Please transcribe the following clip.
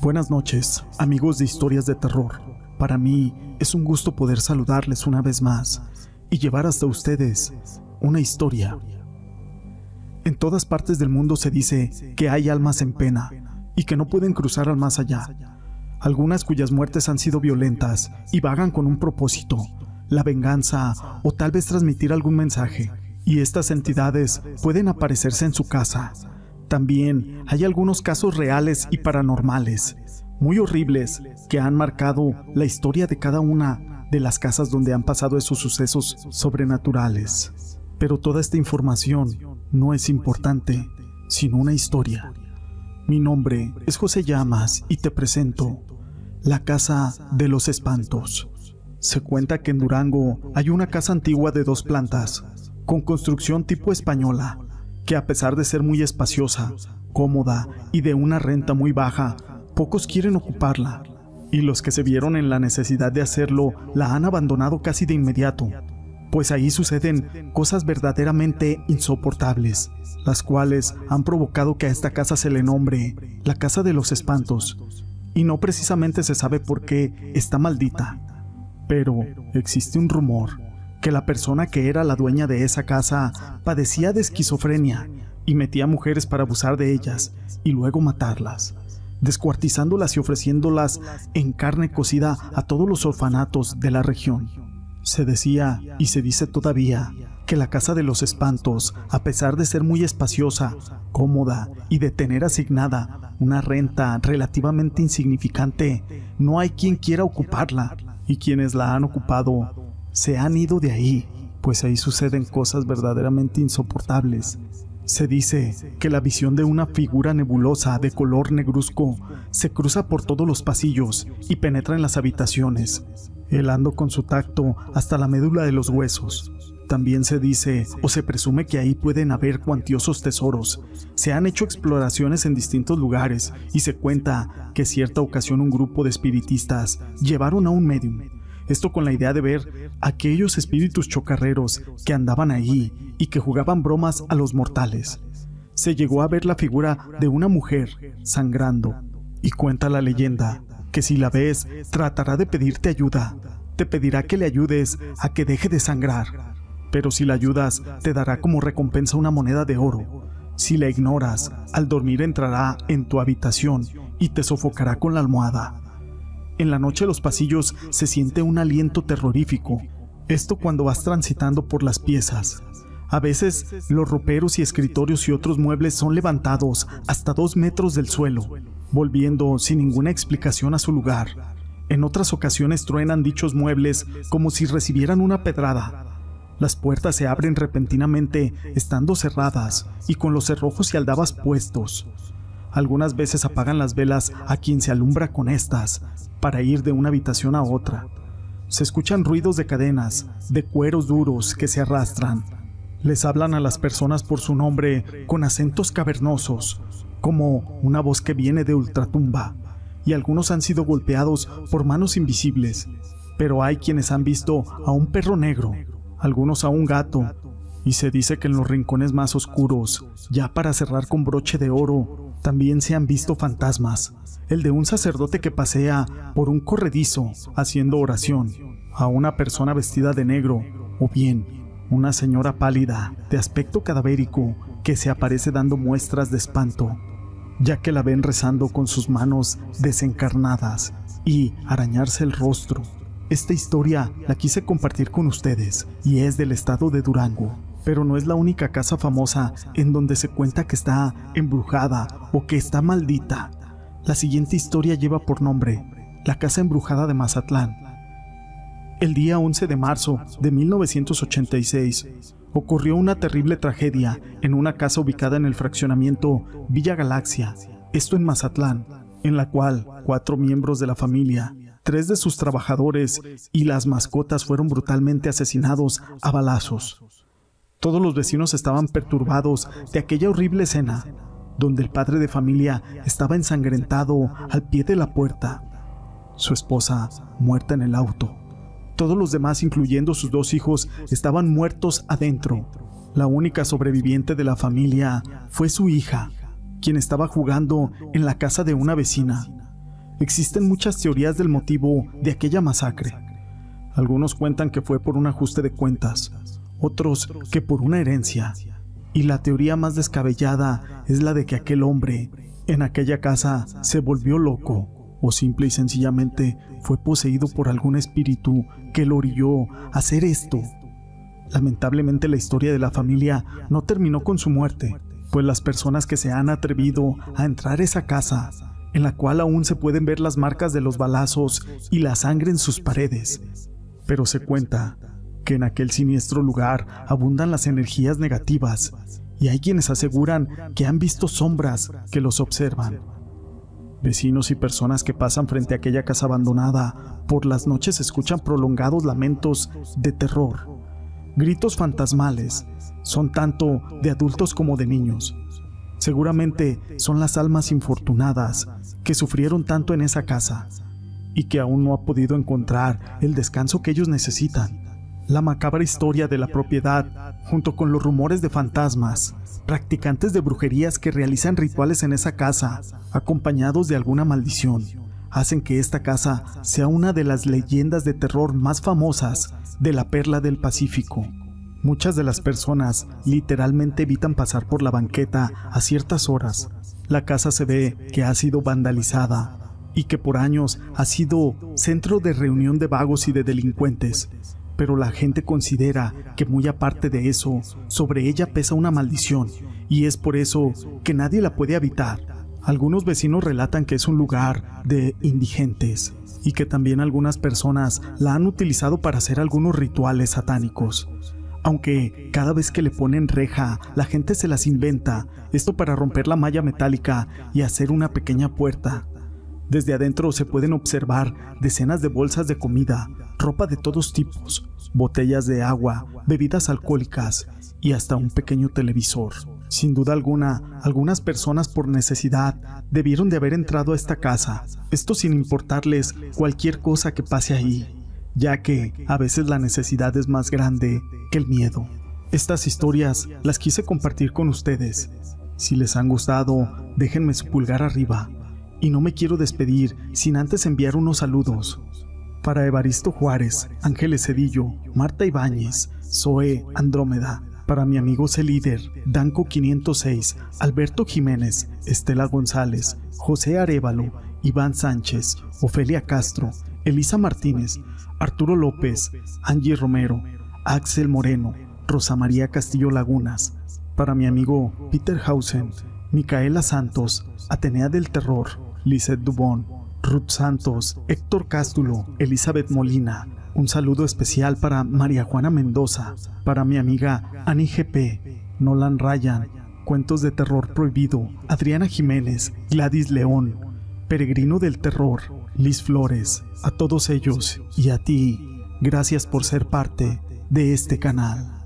Buenas noches, amigos de historias de terror. Para mí es un gusto poder saludarles una vez más y llevar hasta ustedes una historia. En todas partes del mundo se dice que hay almas en pena y que no pueden cruzar al más allá. Algunas cuyas muertes han sido violentas y vagan con un propósito, la venganza o tal vez transmitir algún mensaje. Y estas entidades pueden aparecerse en su casa, también hay algunos casos reales y paranormales, muy horribles, que han marcado la historia de cada una de las casas donde han pasado esos sucesos sobrenaturales. Pero toda esta información no es importante, sino una historia. Mi nombre es José Llamas y te presento la Casa de los Espantos. Se cuenta que en Durango hay una casa antigua de dos plantas, con construcción tipo española, que a pesar de ser muy espaciosa, cómoda y de una renta muy baja, pocos quieren ocuparla, y los que se vieron en la necesidad de hacerlo la han abandonado casi de inmediato, pues ahí suceden cosas verdaderamente insoportables, las cuales han provocado que a esta casa se le nombre la Casa de los Espantos, y no precisamente se sabe por qué está maldita, pero existe un rumor que la persona que era la dueña de esa casa padecía de esquizofrenia y metía mujeres para abusar de ellas y luego matarlas, descuartizándolas y ofreciéndolas en carne cocida a todos los orfanatos de la región. Se decía y se dice todavía que la Casa de los Espantos, a pesar de ser muy espaciosa, cómoda y de tener asignada una renta relativamente insignificante, no hay quien quiera ocuparla y quienes la han ocupado se han ido de ahí, pues ahí suceden cosas verdaderamente insoportables. Se dice que la visión de una figura nebulosa de color negruzco se cruza por todos los pasillos y penetra en las habitaciones, helando con su tacto hasta la médula de los huesos. También se dice o se presume que ahí pueden haber cuantiosos tesoros. Se han hecho exploraciones en distintos lugares y se cuenta que cierta ocasión un grupo de espiritistas llevaron a un medium esto con la idea de ver aquellos espíritus chocarreros que andaban ahí y que jugaban bromas a los mortales. Se llegó a ver la figura de una mujer sangrando y cuenta la leyenda que si la ves tratará de pedirte ayuda. Te pedirá que le ayudes a que deje de sangrar, pero si la ayudas te dará como recompensa una moneda de oro. Si la ignoras, al dormir entrará en tu habitación y te sofocará con la almohada. En la noche los pasillos se siente un aliento terrorífico. Esto cuando vas transitando por las piezas. A veces los roperos y escritorios y otros muebles son levantados hasta dos metros del suelo, volviendo sin ninguna explicación a su lugar. En otras ocasiones truenan dichos muebles como si recibieran una pedrada. Las puertas se abren repentinamente estando cerradas y con los cerrojos y aldabas puestos. Algunas veces apagan las velas a quien se alumbra con estas para ir de una habitación a otra. Se escuchan ruidos de cadenas, de cueros duros que se arrastran. Les hablan a las personas por su nombre con acentos cavernosos, como una voz que viene de ultratumba, y algunos han sido golpeados por manos invisibles, pero hay quienes han visto a un perro negro, algunos a un gato, y se dice que en los rincones más oscuros, ya para cerrar con broche de oro, también se han visto fantasmas, el de un sacerdote que pasea por un corredizo haciendo oración, a una persona vestida de negro, o bien una señora pálida, de aspecto cadavérico, que se aparece dando muestras de espanto, ya que la ven rezando con sus manos desencarnadas y arañarse el rostro. Esta historia la quise compartir con ustedes y es del estado de Durango pero no es la única casa famosa en donde se cuenta que está embrujada o que está maldita. La siguiente historia lleva por nombre La Casa Embrujada de Mazatlán. El día 11 de marzo de 1986 ocurrió una terrible tragedia en una casa ubicada en el fraccionamiento Villa Galaxia, esto en Mazatlán, en la cual cuatro miembros de la familia, tres de sus trabajadores y las mascotas fueron brutalmente asesinados a balazos. Todos los vecinos estaban perturbados de aquella horrible escena, donde el padre de familia estaba ensangrentado al pie de la puerta, su esposa muerta en el auto. Todos los demás, incluyendo sus dos hijos, estaban muertos adentro. La única sobreviviente de la familia fue su hija, quien estaba jugando en la casa de una vecina. Existen muchas teorías del motivo de aquella masacre. Algunos cuentan que fue por un ajuste de cuentas, otros que por una herencia, y la teoría más descabellada es la de que aquel hombre en aquella casa se volvió loco o simple y sencillamente fue poseído por algún espíritu que lo orilló a hacer esto. Lamentablemente la historia de la familia no terminó con su muerte, pues las personas que se han atrevido a entrar a esa casa, en la cual aún se pueden ver las marcas de los balazos y la sangre en sus paredes, pero se cuenta que en aquel siniestro lugar abundan las energías negativas y hay quienes aseguran que han visto sombras que los observan. Vecinos y personas que pasan frente a aquella casa abandonada por las noches escuchan prolongados lamentos de terror, gritos fantasmales, son tanto de adultos como de niños. Seguramente son las almas infortunadas que sufrieron tanto en esa casa y que aún no ha podido encontrar el descanso que ellos necesitan. La macabra historia de la propiedad, junto con los rumores de fantasmas, practicantes de brujerías que realizan rituales en esa casa, acompañados de alguna maldición, hacen que esta casa sea una de las leyendas de terror más famosas de la perla del Pacífico. Muchas de las personas literalmente evitan pasar por la banqueta a ciertas horas. La casa se ve que ha sido vandalizada y que por años ha sido centro de reunión de vagos y de delincuentes, pero la gente considera que muy aparte de eso, sobre ella pesa una maldición, y es por eso que nadie la puede habitar. Algunos vecinos relatan que es un lugar de indigentes y que también algunas personas la han utilizado para hacer algunos rituales satánicos. Aunque cada vez que le ponen reja, la gente se las inventa, esto para romper la malla metálica y hacer una pequeña puerta. Desde adentro se pueden observar decenas de bolsas de comida, ropa de todos tipos, botellas de agua, bebidas alcohólicas y hasta un pequeño televisor. Sin duda alguna, algunas personas por necesidad debieron de haber entrado a esta casa, esto sin importarles cualquier cosa que pase ahí, ya que a veces la necesidad es más grande que el miedo. Estas historias las quise compartir con ustedes. Si les han gustado, déjenme su pulgar arriba. Y no me quiero despedir sin antes enviar unos saludos. Para Evaristo Juárez, Ángeles Cedillo, Marta Ibáñez, Zoe Andrómeda, para mi amigo líder, Danco 506, Alberto Jiménez, Estela González, José Arevalo, Iván Sánchez, Ofelia Castro, Elisa Martínez, Arturo López, Angie Romero, Axel Moreno, Rosa María Castillo Lagunas, para mi amigo Peter Hausen, Micaela Santos, Atenea del Terror, Lizeth Dubón, Ruth Santos, Héctor Cástulo, Elizabeth Molina. Un saludo especial para María Juana Mendoza, para mi amiga Annie GP, Nolan Ryan, Cuentos de Terror Prohibido, Adriana Jiménez, Gladys León, Peregrino del Terror, Liz Flores, a todos ellos y a ti, gracias por ser parte de este canal.